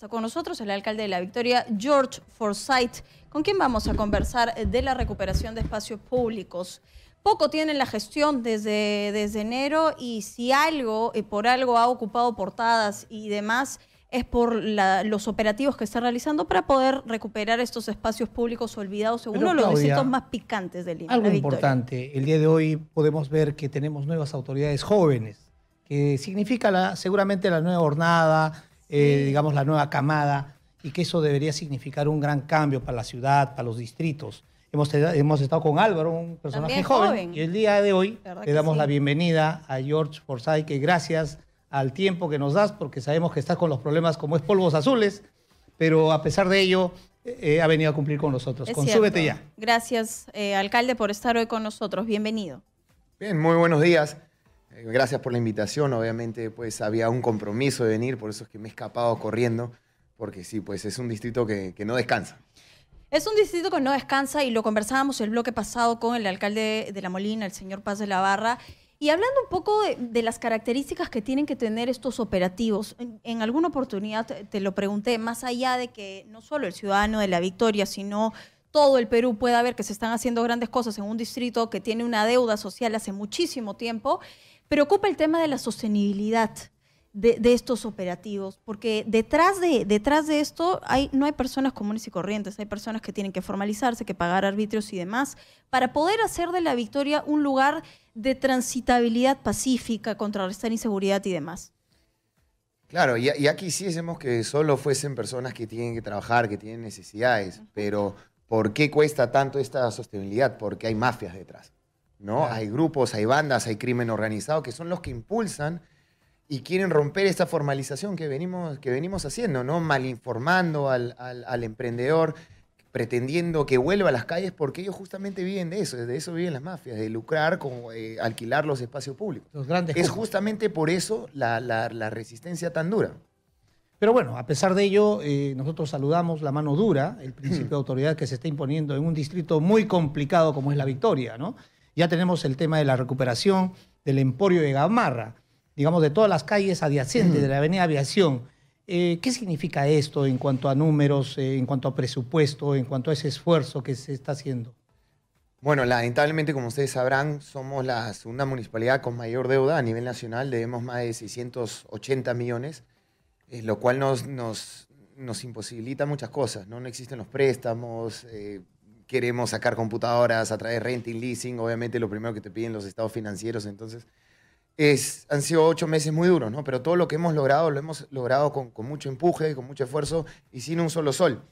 Está con nosotros el alcalde de La Victoria, George Forsyth, con quien vamos a conversar de la recuperación de espacios públicos. Poco tiene la gestión desde, desde enero y si algo, eh, por algo ha ocupado portadas y demás, es por los operativos que está realizando para poder recuperar estos espacios públicos olvidados según uno de los distritos más picantes del Lima. Algo importante, el día de hoy podemos ver que tenemos nuevas autoridades jóvenes, que significa la, seguramente la nueva jornada, eh, digamos la nueva camada, y que eso debería significar un gran cambio para la ciudad, para los distritos. Hemos, hemos estado con Álvaro, un personaje joven, y el día de hoy le damos la bienvenida a George Forsyth, que gracias al tiempo que nos das, porque sabemos que estás con los problemas como es polvos azules, pero a pesar de ello eh, ha venido a cumplir con nosotros. Consúbete ya. Gracias, eh, alcalde, por estar hoy con nosotros. Bienvenido. Bien, muy buenos días. Gracias por la invitación. Obviamente, pues había un compromiso de venir, por eso es que me he escapado corriendo, porque sí, pues es un distrito que, que no descansa. Es un distrito que no descansa y lo conversábamos el bloque pasado con el alcalde de La Molina, el señor Paz de la Barra, y hablando un poco de, las características que tienen que tener estos operativos, en, alguna oportunidad te, lo pregunté, más allá de que no solo el ciudadano de la Victoria, sino todo el Perú pueda ver que se están haciendo grandes cosas en un distrito que tiene una deuda social hace muchísimo tiempo, preocupa el tema de la sostenibilidad de, estos operativos, porque detrás de, detrás de esto hay, no hay personas comunes y corrientes, hay personas que tienen que formalizarse, que pagar arbitrios y demás, para poder hacer de la Victoria un lugar de transitabilidad pacífica, contrarrestar inseguridad y demás. Claro, y, y aquí quisiésemos que solo fuesen personas que tienen que trabajar, que tienen necesidades, pero ¿por qué cuesta tanto esta sostenibilidad? Porque hay mafias detrás, ¿no? Hay grupos, hay bandas, hay crimen organizado que son los que impulsan y quieren romper esta formalización que venimos, que venimos haciendo, ¿no? Malinformando al, al, emprendedor, pretendiendo que vuelva a las calles porque ellos justamente viven de eso, de eso viven las mafias, de lucrar con eh, alquilar los espacios públicos. Los grandes es justamente por eso la, la, resistencia tan dura. Pero bueno, a pesar de ello, eh, nosotros saludamos la mano dura, el principio de autoridad que se está imponiendo en un distrito muy complicado como es la Victoria, ¿no? Ya tenemos el tema de la recuperación del emporio de Gamarra digamos, de todas las calles adyacentes de la Avenida Aviación. Eh, ¿Qué significa esto en cuanto a números, eh, en cuanto a presupuesto, en cuanto a ese esfuerzo que se está haciendo? Bueno, lamentablemente, como ustedes sabrán, somos la segunda municipalidad con mayor deuda a nivel nacional. Debemos más de 680 millones, eh, lo cual nos, nos, nos, imposibilita muchas cosas. ¿no? no existen los préstamos, queremos sacar computadoras a través de renting, leasing. Obviamente, lo primero que te piden los estados financieros. Entonces, han sido ocho meses muy duros, ¿no? Pero todo lo que hemos logrado lo hemos logrado con, mucho empuje, con mucho esfuerzo y sin un solo sol.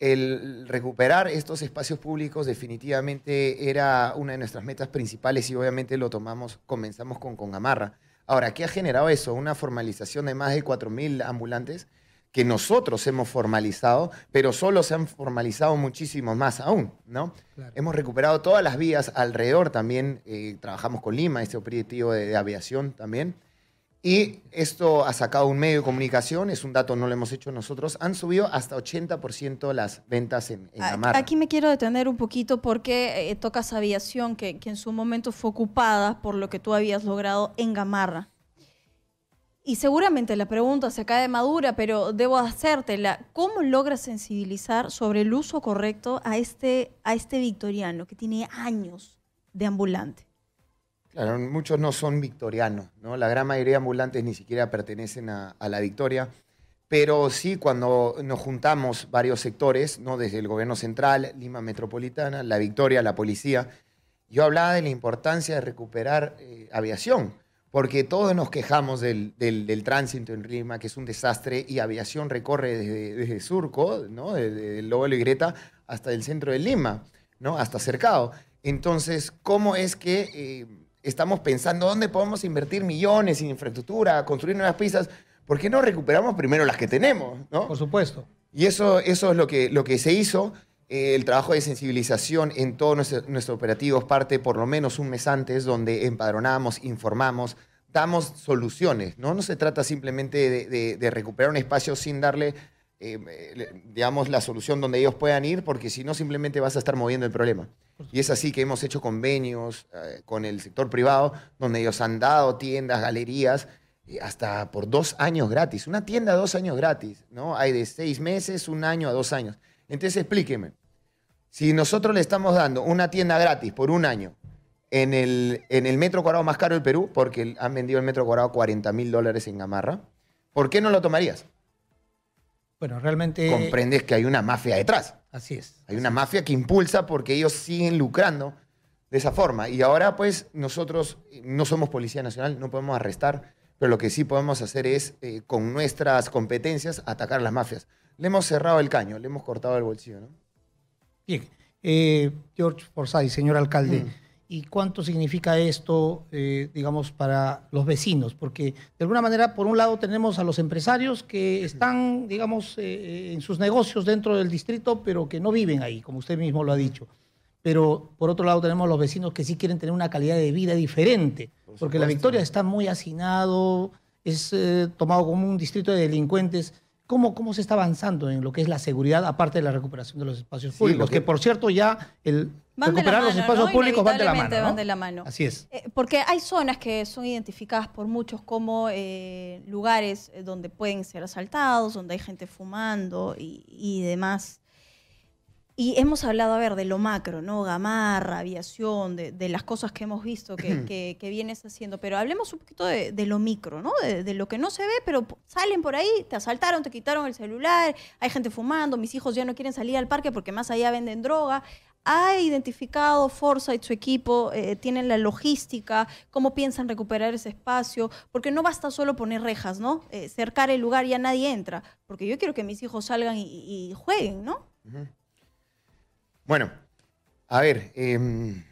El recuperar estos espacios públicos definitivamente era una de nuestras metas principales y obviamente lo tomamos, comenzamos con, con Gamarra. Ahora, ¿qué ha generado eso? Una formalización de más de 4.000 ambulantes que nosotros hemos formalizado, pero solo se han formalizado muchísimos más aún, ¿no? Hemos recuperado todas las vías alrededor también, eh, trabajamos con Lima, este operativo de, aviación también, y esto ha sacado un medio de comunicación, es un dato no lo hemos hecho nosotros, han subido hasta 80% las ventas en, en Gamarra. Aquí me quiero detener un poquito porque eh, tocas aviación, que, que en su momento fue ocupada por lo que tú habías logrado en Gamarra. Y seguramente la pregunta se cae madura, pero debo hacértela. ¿Cómo logras sensibilizar sobre el uso correcto a este, a este victoriano que tiene años de ambulante? Claro, muchos no son victorianos, ¿no? La gran mayoría de ambulantes ni siquiera pertenecen a, la victoria. Pero sí, cuando nos juntamos varios sectores, ¿no? desde el gobierno central, Lima Metropolitana, la Victoria, la policía, yo hablaba de la importancia de recuperar eh, aviación porque todos nos quejamos del, tránsito en Lima, que es un desastre, y aviación recorre desde, Surco, ¿no? desde el Lobo de Greta, hasta el centro de Lima, ¿no? hasta Cercado. Entonces, ¿cómo es que eh, estamos pensando dónde podemos invertir millones en infraestructura, construir nuevas pistas? ¿Por qué no recuperamos primero las que tenemos? ¿no? Por supuesto. Y eso, eso es lo que, lo que se hizo. Eh, el trabajo de sensibilización en todos nuestros nuestro operativos parte por lo menos un mes antes, donde empadronamos, informamos, damos soluciones. No, no se trata simplemente de, recuperar un espacio sin darle, eh, digamos, la solución donde ellos puedan ir, porque si no, simplemente vas a estar moviendo el problema. Y es así que hemos hecho convenios eh, con el sector privado, donde ellos han dado tiendas, galerías, hasta por dos años gratis. Una tienda dos años gratis, ¿no? Hay de seis meses, un año a dos años. Entonces explíqueme, si nosotros le estamos dando una tienda gratis por un año en el, en el metro cuadrado más caro del Perú, porque han vendido el metro cuadrado 40 mil dólares en Gamarra, ¿por qué no lo tomarías? Bueno, realmente... Comprendes que hay una mafia detrás. Así es. Hay una mafia que impulsa porque ellos siguen lucrando de esa forma. Y ahora, pues, nosotros no somos Policía Nacional, no podemos arrestar, pero lo que sí podemos hacer es, eh, con nuestras competencias, atacar a las mafias. Le hemos cerrado el caño, le hemos cortado el bolsillo, ¿no? Bien. Eh, George Forsyth, señor alcalde. Mm. ¿Y cuánto significa esto, eh, digamos, para los vecinos? Porque de alguna manera, por un lado, tenemos a los empresarios que están, digamos, eh, en sus negocios dentro del distrito, pero que no viven ahí, como usted mismo lo ha dicho. Pero por otro lado, tenemos a los vecinos que sí quieren tener una calidad de vida diferente. Por porque la. Victoria está muy hacinado, es eh, tomado como un distrito de delincuentes. ¿Cómo, ¿Cómo se está avanzando en lo que es la seguridad, aparte de la recuperación de los espacios Sí, públicos? lo que- que... por cierto ya el Van de la recuperar los espacios ¿no? públicos van de la mano. ¿no? van de la mano. Así es. Eh, porque hay zonas que son identificadas por muchos como eh, lugares eh, donde pueden ser asaltados, donde hay gente fumando y, y demás. Y hemos hablado, a ver, de lo macro, ¿no? Gamarra, aviación, de, de las cosas que hemos visto que, que- que vienes haciendo. Pero hablemos un poquito de, de lo micro, ¿no? De, de lo que no se ve, pero salen por ahí, te asaltaron, te quitaron el celular, hay gente fumando, mis hijos ya no quieren salir al parque porque más allá venden droga. ¿Ha identificado Foresight, su equipo? eh, ¿Tienen la logística? ¿Cómo piensan recuperar ese espacio? Porque no basta solo poner rejas, ¿no? Eh, cercar el lugar ya nadie entra. Porque yo quiero que mis hijos salgan y, y jueguen, ¿no? Ujú. Bueno, a ver, em,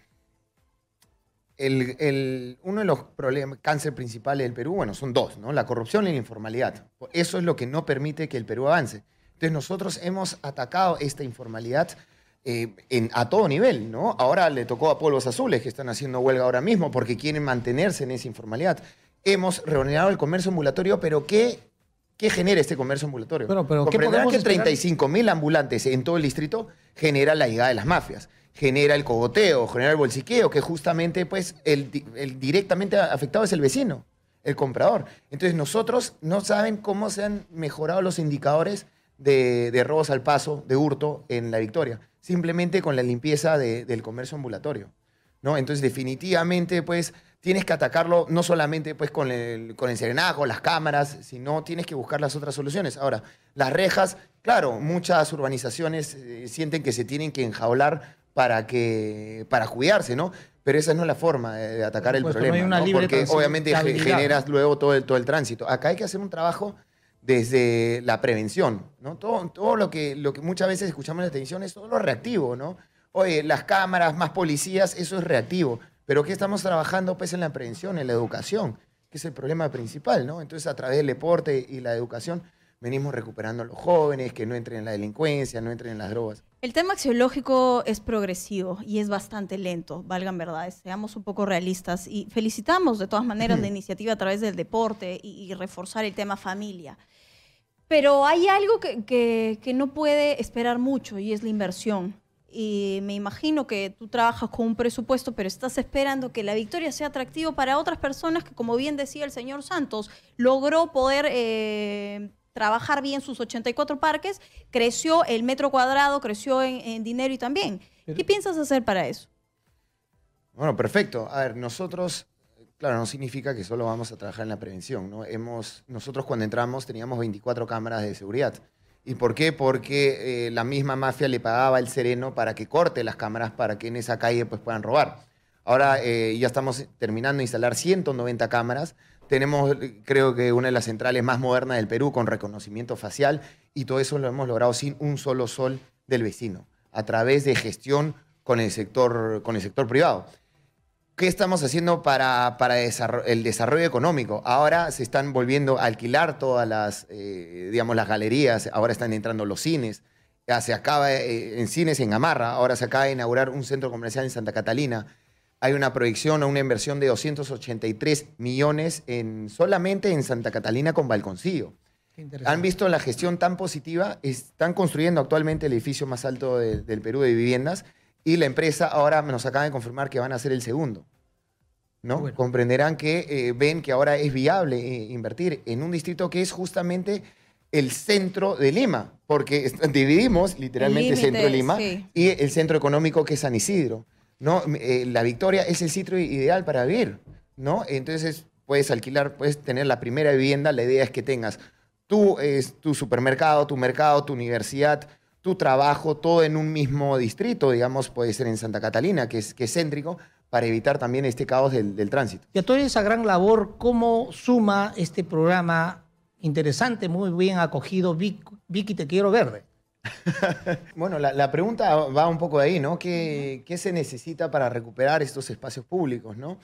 el- el- uno de los problemas, cáncer principales del Perú, bueno, son dos, ¿no? La corrupción y la informalidad. Eso es lo que no permite que el Perú avance. Entonces nosotros hemos atacado esta informalidad eh, en- a todo nivel, ¿no? Ahora le tocó a Polvos Azules, que están haciendo huelga ahora mismo porque quieren mantenerse en esa informalidad. Hemos reordenado el comercio ambulatorio, pero ¿qué, qué genera este comercio ambulatorio? Bueno, pero ¿qué que esperar? 35 mil ambulantes en todo el distrito genera la llegada de las mafias, genera el cogoteo, genera el bolsiqueo, que justamente pues el, el directamente afectado es el vecino, el comprador. Entonces nosotros no saben cómo se han mejorado los indicadores de, robos al paso, de hurto en la victoria, simplemente con la limpieza de- del comercio ambulatorio. ¿no? Entonces, definitivamente, pues, tienes que atacarlo no solamente pues, con, el, con el serenajo, las cámaras, sino tienes que buscar las otras soluciones. Ahora, las rejas, claro, muchas urbanizaciones eh, sienten que se tienen que enjaular para, que, para cuidarse, ¿no? Pero esa no es la forma de, atacar el no hay problema, una ¿no? libre porque obviamente generas luego todo el, todo el tránsito. Acá hay que hacer un trabajo desde la prevención, ¿no? Todo, todo lo, que, lo que muchas veces escuchamos en la televisión es todo lo reactivo, ¿no? Oye, las cámaras, más policías, eso es reactivo. Pero ¿qué estamos trabajando pues en la prevención, en la educación? Que es el problema principal, ¿no? Entonces, a través del deporte y la educación, venimos recuperando a los jóvenes, que no entren en la delincuencia, no entren en las drogas. El tema axiológico es progresivo y es bastante lento, valgan verdades, seamos un poco realistas y felicitamos de todas maneras la iniciativa a través del deporte y, y reforzar el tema familia. Pero hay algo que, que- que no puede esperar mucho y es la inversión. Y me imagino que tú trabajas con un presupuesto, pero estás esperando que la victoria sea atractivo para otras personas que, como bien decía el señor Santos, logró poder eh, trabajar bien sus 84 parques, creció el metro cuadrado, creció en, en dinero y también. ¿Qué piensas hacer para eso? Bueno, perfecto. A ver, nosotros, claro, no significa que solo vamos a trabajar en la prevención, ¿no? Hemos, nosotros cuando entramos teníamos 24 cámaras de seguridad. ¿Y por qué? Porque eh, la misma mafia le pagaba el sereno para que corte las cámaras para que en esa calle pues, puedan robar. Ahora eh, ya estamos terminando de instalar 190 cámaras. Tenemos, creo que, una de las centrales más modernas del Perú con reconocimiento facial y todo eso lo hemos logrado sin un solo sol del vecino, a través de gestión con el sector, con el sector privado. ¿Qué estamos haciendo para, para el desarrollo económico? Ahora se están volviendo a alquilar todas las, eh, digamos, las galerías, ahora están entrando los cines. Ya se acaba eh, en cines en Gamarra, ahora se acaba de inaugurar un centro comercial en Santa Catalina. Hay una proyección o una inversión de 283 millones en, solamente en Santa Catalina con Balconcillo. ¿Han visto la gestión tan positiva? Están construyendo actualmente el edificio más alto de- del Perú de viviendas y la empresa ahora nos acaba de confirmar que van a ser el segundo. ¿no? Bueno. Comprenderán que eh, ven que ahora es viable eh, invertir en un distrito que es justamente el centro de Lima, porque dividimos literalmente el centro de Lima sí. y el centro económico que es San Isidro, ¿no? Eh, la Victoria es el sitio ideal para vivir, ¿no? Entonces puedes alquilar, puedes tener la primera vivienda, la idea es que tengas tu supermercado, tu mercado, tu universidad, tu trabajo, todo en un mismo distrito, digamos, puede ser en Santa Catalina, que es, que es céntrico, para evitar también este caos del, del tránsito. Y a toda esa gran labor, ¿cómo suma este programa interesante, muy bien acogido, Vic- Vicky Te Quiero Verde? Bueno, la, la pregunta va un poco de ahí, ¿no? ¿Qué, qué se necesita para recuperar estos espacios públicos, ¿no?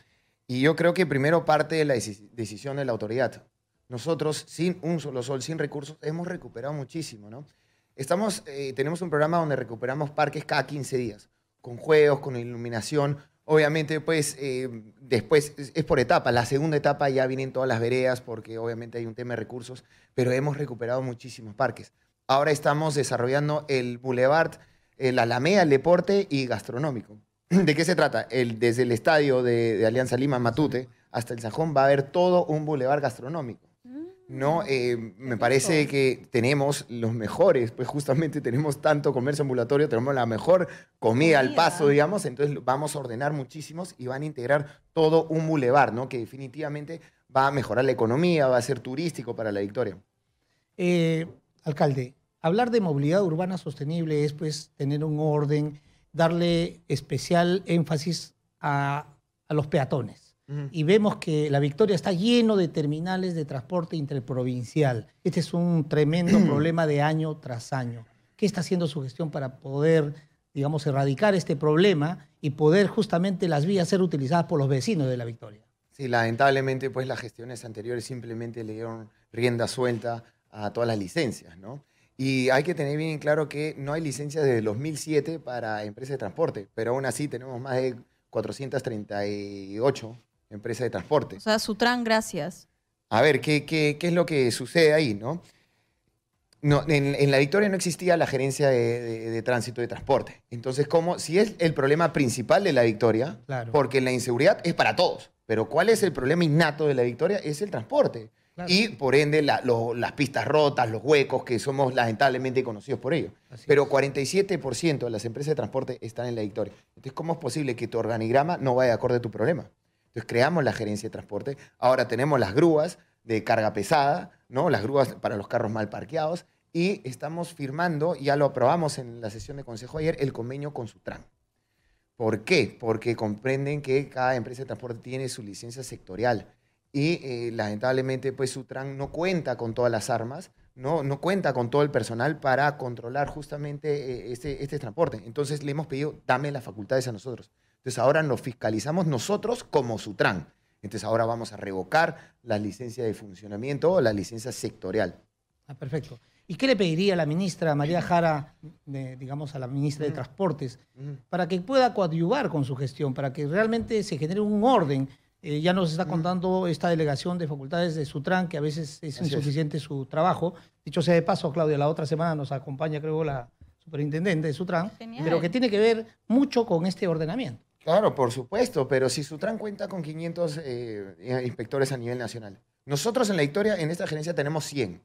Y yo creo que primero parte de la deci- decisión de la autoridad. Nosotros, sin un solo sol, sin recursos, hemos recuperado muchísimo, ¿no? Estamos, eh, tenemos un programa donde recuperamos parques cada 15 días, con juegos, con iluminación. Obviamente, pues, eh, después es, por etapa. La segunda etapa ya vienen todas las veredas, porque obviamente hay un tema de recursos, pero hemos recuperado muchísimos parques. Ahora estamos desarrollando el Boulevard, el Alameda, el deporte y gastronómico. ¿De qué se trata? Desde el estadio de, de Alianza Lima, Matute, hasta el Sajón va a haber todo un boulevard gastronómico. No, Eh, me parece que tenemos los mejores, pues justamente tenemos tanto comercio ambulatorio, tenemos la mejor comida al paso, digamos, entonces vamos a ordenar muchísimos y van a integrar todo un boulevard, ¿no? Que definitivamente va a mejorar la economía, va a ser turístico para la Victoria. Eh, alcalde, hablar de movilidad urbana sostenible es pues tener un orden, darle especial énfasis a, a los peatones. Y vemos que la Victoria está lleno de terminales de transporte interprovincial. Este es un tremendo problema de año tras año. ¿Qué está haciendo su gestión para poder, digamos, erradicar este problema y poder justamente las vías ser utilizadas por los vecinos de la Victoria? Sí, lamentablemente, pues las gestiones anteriores simplemente le dieron rienda suelta a todas las licencias, ¿no? Y hay que tener bien claro que no hay licencias desde el 2007 para empresas de transporte, pero aún así tenemos más de 438 empresas de transporte. O sea, Sutran, gracias. A ver, ¿qué, qué, qué es lo que sucede ahí, no? No, en, en la Victoria no existía la gerencia de, de- de tránsito de transporte. Entonces, ¿cómo? Si es el problema principal de la Victoria, Claro. porque la inseguridad es para todos, pero ¿cuál es el problema innato de la Victoria? Es el transporte. Claro. Y por ende la- lo- las pistas rotas, los huecos, que somos lamentablemente conocidos por ello. Así Pero es. 47% de las empresas de transporte están en la Victoria. Entonces, ¿cómo es posible que tu organigrama no vaya de acuerdo a tu problema? Entonces, creamos la gerencia de transporte. Ahora tenemos las grúas de carga pesada, ¿no? Las grúas para los carros mal parqueados. Y estamos firmando, ya lo aprobamos en la sesión de consejo ayer, el convenio con Sutran. ¿Por qué? Porque comprenden que cada empresa de transporte tiene su licencia sectorial y eh, lamentablemente pues Sutran no cuenta con todas las armas, no, no cuenta con todo el personal para controlar justamente eh, este, este transporte. Entonces le hemos pedido, dame las facultades a nosotros. Entonces ahora nos fiscalizamos nosotros como Sutran. Entonces ahora vamos a revocar la licencia de funcionamiento o la licencia sectorial. Ah, perfecto. ¿Y qué le pediría a la ministra María Jara, de- digamos, a la ministra de Transportes, para que pueda coadyuvar con su gestión, para que realmente se genere un orden? Eh, ya nos está contando esta delegación de facultades de Sutran, que a veces es Así es. insuficiente su trabajo. Dicho sea de paso, Claudia, la otra semana nos acompaña, creo, la superintendente de Sutran, Genial. pero que tiene que ver mucho con este ordenamiento. Claro, por supuesto, pero si Sutran cuenta con 500 eh, inspectores a nivel nacional. Nosotros en la Victoria, en esta gerencia, tenemos 100.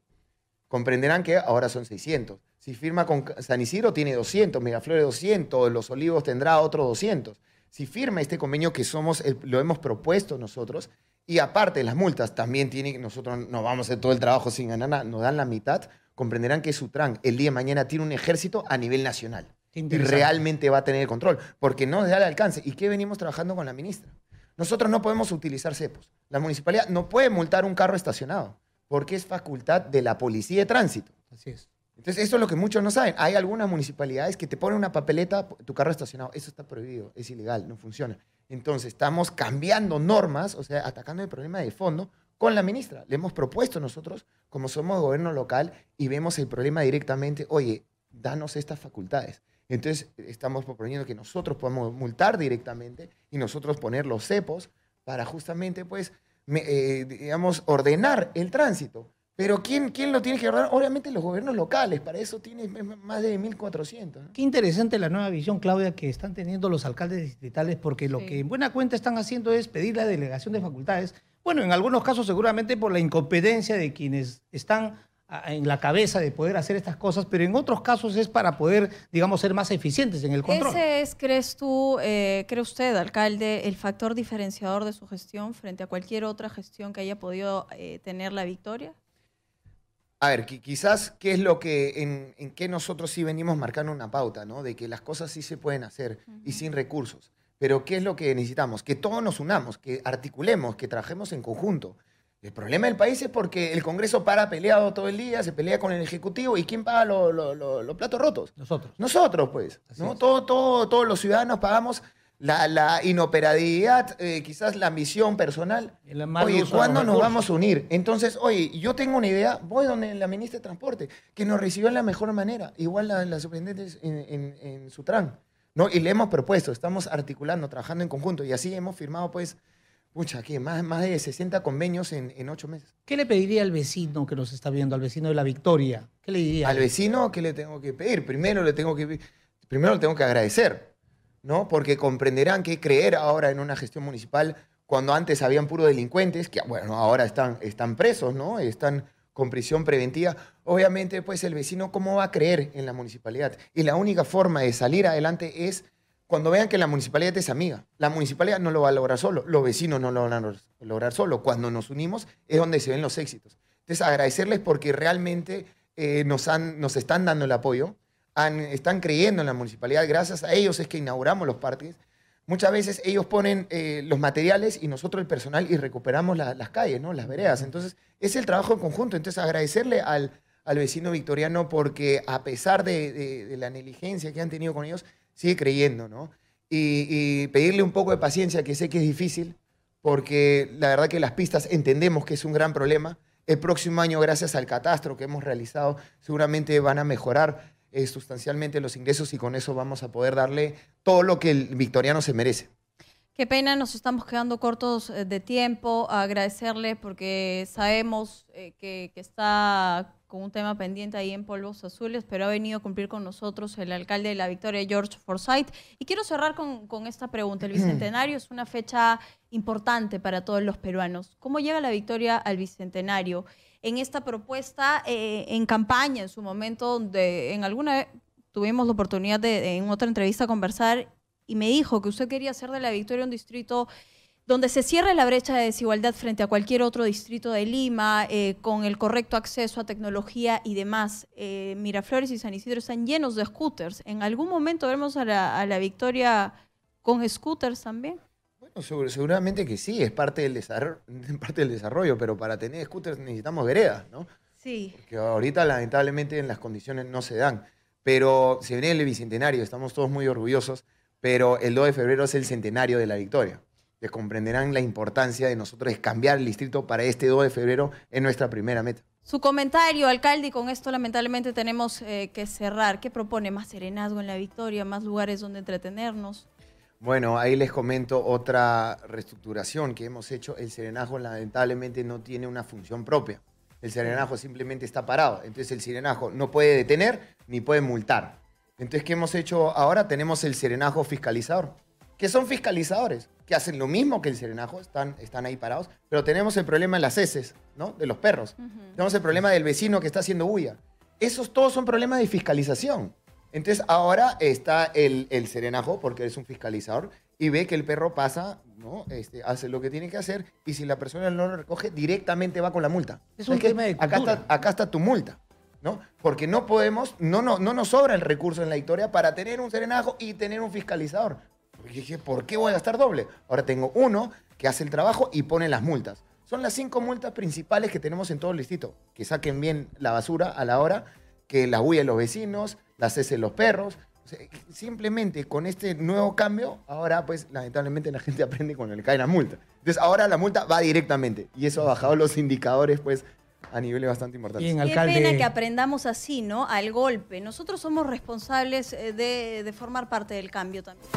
Comprenderán que ahora son 600. Si firma con San Isidro, tiene 200, Megaflores 200, Los Olivos tendrá otros 200. Si firma este convenio que somos, lo hemos propuesto nosotros, y aparte las multas también tienen, nosotros no vamos a hacer todo el trabajo sin ganar nada, nos dan la mitad, comprenderán que Sutran el día de mañana tiene un ejército a nivel nacional. Y realmente va a tener el control, porque no da el alcance. ¿Y qué venimos trabajando con la ministra? Nosotros no podemos utilizar cepos. La municipalidad no puede multar un carro estacionado, porque es facultad de la policía de tránsito. Así es. Entonces, eso es lo que muchos no saben. Hay algunas municipalidades que te ponen una papeleta, tu carro estacionado. Eso está prohibido, es ilegal, no funciona. Entonces, estamos cambiando normas, o sea, atacando el problema de fondo con la ministra. Le hemos propuesto nosotros, como somos gobierno local y vemos el problema directamente, oye, danos estas facultades. Entonces, estamos proponiendo que nosotros podamos multar directamente y nosotros poner los cepos para justamente, pues, me- eh, digamos, ordenar el tránsito. Pero ¿quién, ¿quién lo tiene que ordenar? Obviamente los gobiernos locales, para eso tiene más de 1.400. ¿no? Qué interesante la nueva visión, Claudia, que están teniendo los alcaldes distritales, porque lo Sí. que en buena cuenta están haciendo es pedir la delegación de facultades. Bueno, en algunos casos seguramente por la incompetencia de quienes están en la cabeza de poder hacer estas cosas, pero en otros casos es para poder, digamos, ser más eficientes en el control. ¿Ese es, crees tú, eh, cree usted, alcalde, el factor diferenciador de su gestión frente a cualquier otra gestión que haya podido eh, tener la victoria? A ver, qui- quizás qué es lo que en, en qué nosotros sí venimos marcando una pauta, ¿no? De que las cosas sí se pueden hacer y sin recursos. Pero ¿qué es lo que necesitamos? Que todos nos unamos, que articulemos, que trabajemos en conjunto. El problema del país es porque el Congreso para peleado todo el día, se pelea con el Ejecutivo y ¿quién paga lo- lo- lo- los platos rotos? Nosotros. Nosotros, pues. Así ¿no? Todo, todo, todos los ciudadanos pagamos la, la inoperabilidad, eh, quizás la ambición personal. Oye, ¿cuándo nos vamos a unir? Entonces, oye, yo tengo una idea, voy donde la ministra de Transporte, que nos recibió de la mejor manera, igual la, la superintendente en, en, en Sutran, ¿no? Y le hemos propuesto, estamos articulando, trabajando en conjunto, y así hemos firmado, pues, pucha, ¿qué? Más, más de 60 convenios en, en ocho meses. ¿Qué le pediría al vecino que nos está viendo, al vecino de la Victoria? ¿Qué le diría? Al vecino, ¿qué le tengo que pedir? Primero le tengo que, primero le tengo que agradecer, ¿no? Porque comprenderán que creer ahora en una gestión municipal cuando antes habían puro delincuentes, que bueno, ahora están, están presos, ¿no? Están con prisión preventiva. Obviamente, pues el vecino, ¿cómo va a creer en la municipalidad? Y la única forma de salir adelante es cuando vean que la municipalidad es amiga. La municipalidad no lo va a lograr solo, los vecinos no lo van a lograr- solo. Cuando nos unimos es donde se ven los éxitos. Entonces, agradecerles porque realmente eh, nos, han, nos están dando el apoyo, han- están creyendo en la municipalidad. Gracias a ellos es que inauguramos los parques. Muchas veces ellos ponen eh, los materiales y nosotros el personal y recuperamos la- las calles, ¿no? las veredas. Entonces, es el trabajo en conjunto. Entonces, agradecerle al, al vecino victoriano porque a pesar de, de- de la negligencia que han tenido con ellos, sigue creyendo, ¿no? Y, pedirle un poco de paciencia, que sé que es difícil, porque la verdad que las pistas entendemos que es un gran problema. El próximo año, gracias al catastro que hemos realizado, seguramente van a mejorar eh, sustancialmente los ingresos y con eso vamos a poder darle todo lo que el victoriano se merece. Qué pena, nos estamos quedando cortos eh, de tiempo. Agradecerle porque sabemos eh, que, está con un tema pendiente ahí en Polvos Azules, pero ha venido a cumplir con nosotros el alcalde de la Victoria, George Forsyth. Y quiero cerrar con, esta pregunta. El Bicentenario es una fecha importante para todos los peruanos. ¿Cómo llega la Victoria al Bicentenario? En esta propuesta, eh, en campaña, en su momento, donde en alguna tuvimos la oportunidad de, en otra entrevista, conversar y me dijo que usted quería hacer de la Victoria un distrito donde se cierre la brecha de desigualdad frente a cualquier otro distrito de Lima, eh, con el correcto acceso a tecnología y demás. Eh, Miraflores y San Isidro están llenos de scooters. ¿En algún momento veremos a la, a la Victoria con scooters también? Bueno, segu- seguramente que sí, es parte del, desarrollo, parte del desarrollo, pero para tener scooters necesitamos veredas, ¿no? Sí. que ahorita lamentablemente en las condiciones no se dan. Pero se viene el bicentenario, estamos todos muy orgullosos, pero el 2 de febrero es el centenario de la victoria. Les comprenderán la importancia de nosotros cambiar el distrito para este 2 de febrero en nuestra primera meta. Su comentario, alcalde, y con esto lamentablemente tenemos eh, que cerrar. ¿Qué propone? ¿Más serenazgo en la Victoria? ¿Más lugares donde entretenernos? Bueno, ahí les comento otra reestructuración que hemos hecho. El serenajo lamentablemente no tiene una función propia. El serenajo simplemente está parado. Entonces el serenajo no puede detener ni puede multar. Entonces, ¿qué hemos hecho ahora? Tenemos el serenajo fiscalizador, que son fiscalizadores, que hacen lo mismo que el serenajo, están, están ahí parados, pero tenemos el problema de las heces, ¿no? De los perros. Tenemos el problema del vecino que está haciendo bulla. Esos todos son problemas de fiscalización. Entonces ahora está el, el serenajo, porque es un fiscalizador, y ve que el perro pasa, ¿no? Este, hace lo que tiene que hacer, y si la persona no lo recoge, directamente va con la multa. Es ¿Sabes un tema de acá, está, acá está tu multa, ¿no? Porque no podemos, no, no, no nos sobra el recurso en la historia para tener un serenajo y tener un fiscalizador. Porque dije, ¿por qué voy a gastar doble? Ahora tengo uno que hace el trabajo y pone las multas. Son las cinco multas principales que tenemos en todo el distrito. Que saquen bien la basura a la hora, que la huya los vecinos, las cesen los perros. Simplemente con este nuevo cambio, ahora pues lamentablemente la gente aprende cuando le cae la multa. Entonces ahora la multa va directamente y eso ha bajado los indicadores pues a niveles bastante importantes. Bien, Qué alcalde. pena que aprendamos así, ¿no? Al golpe. Nosotros somos responsables eh, de, de formar parte del cambio también.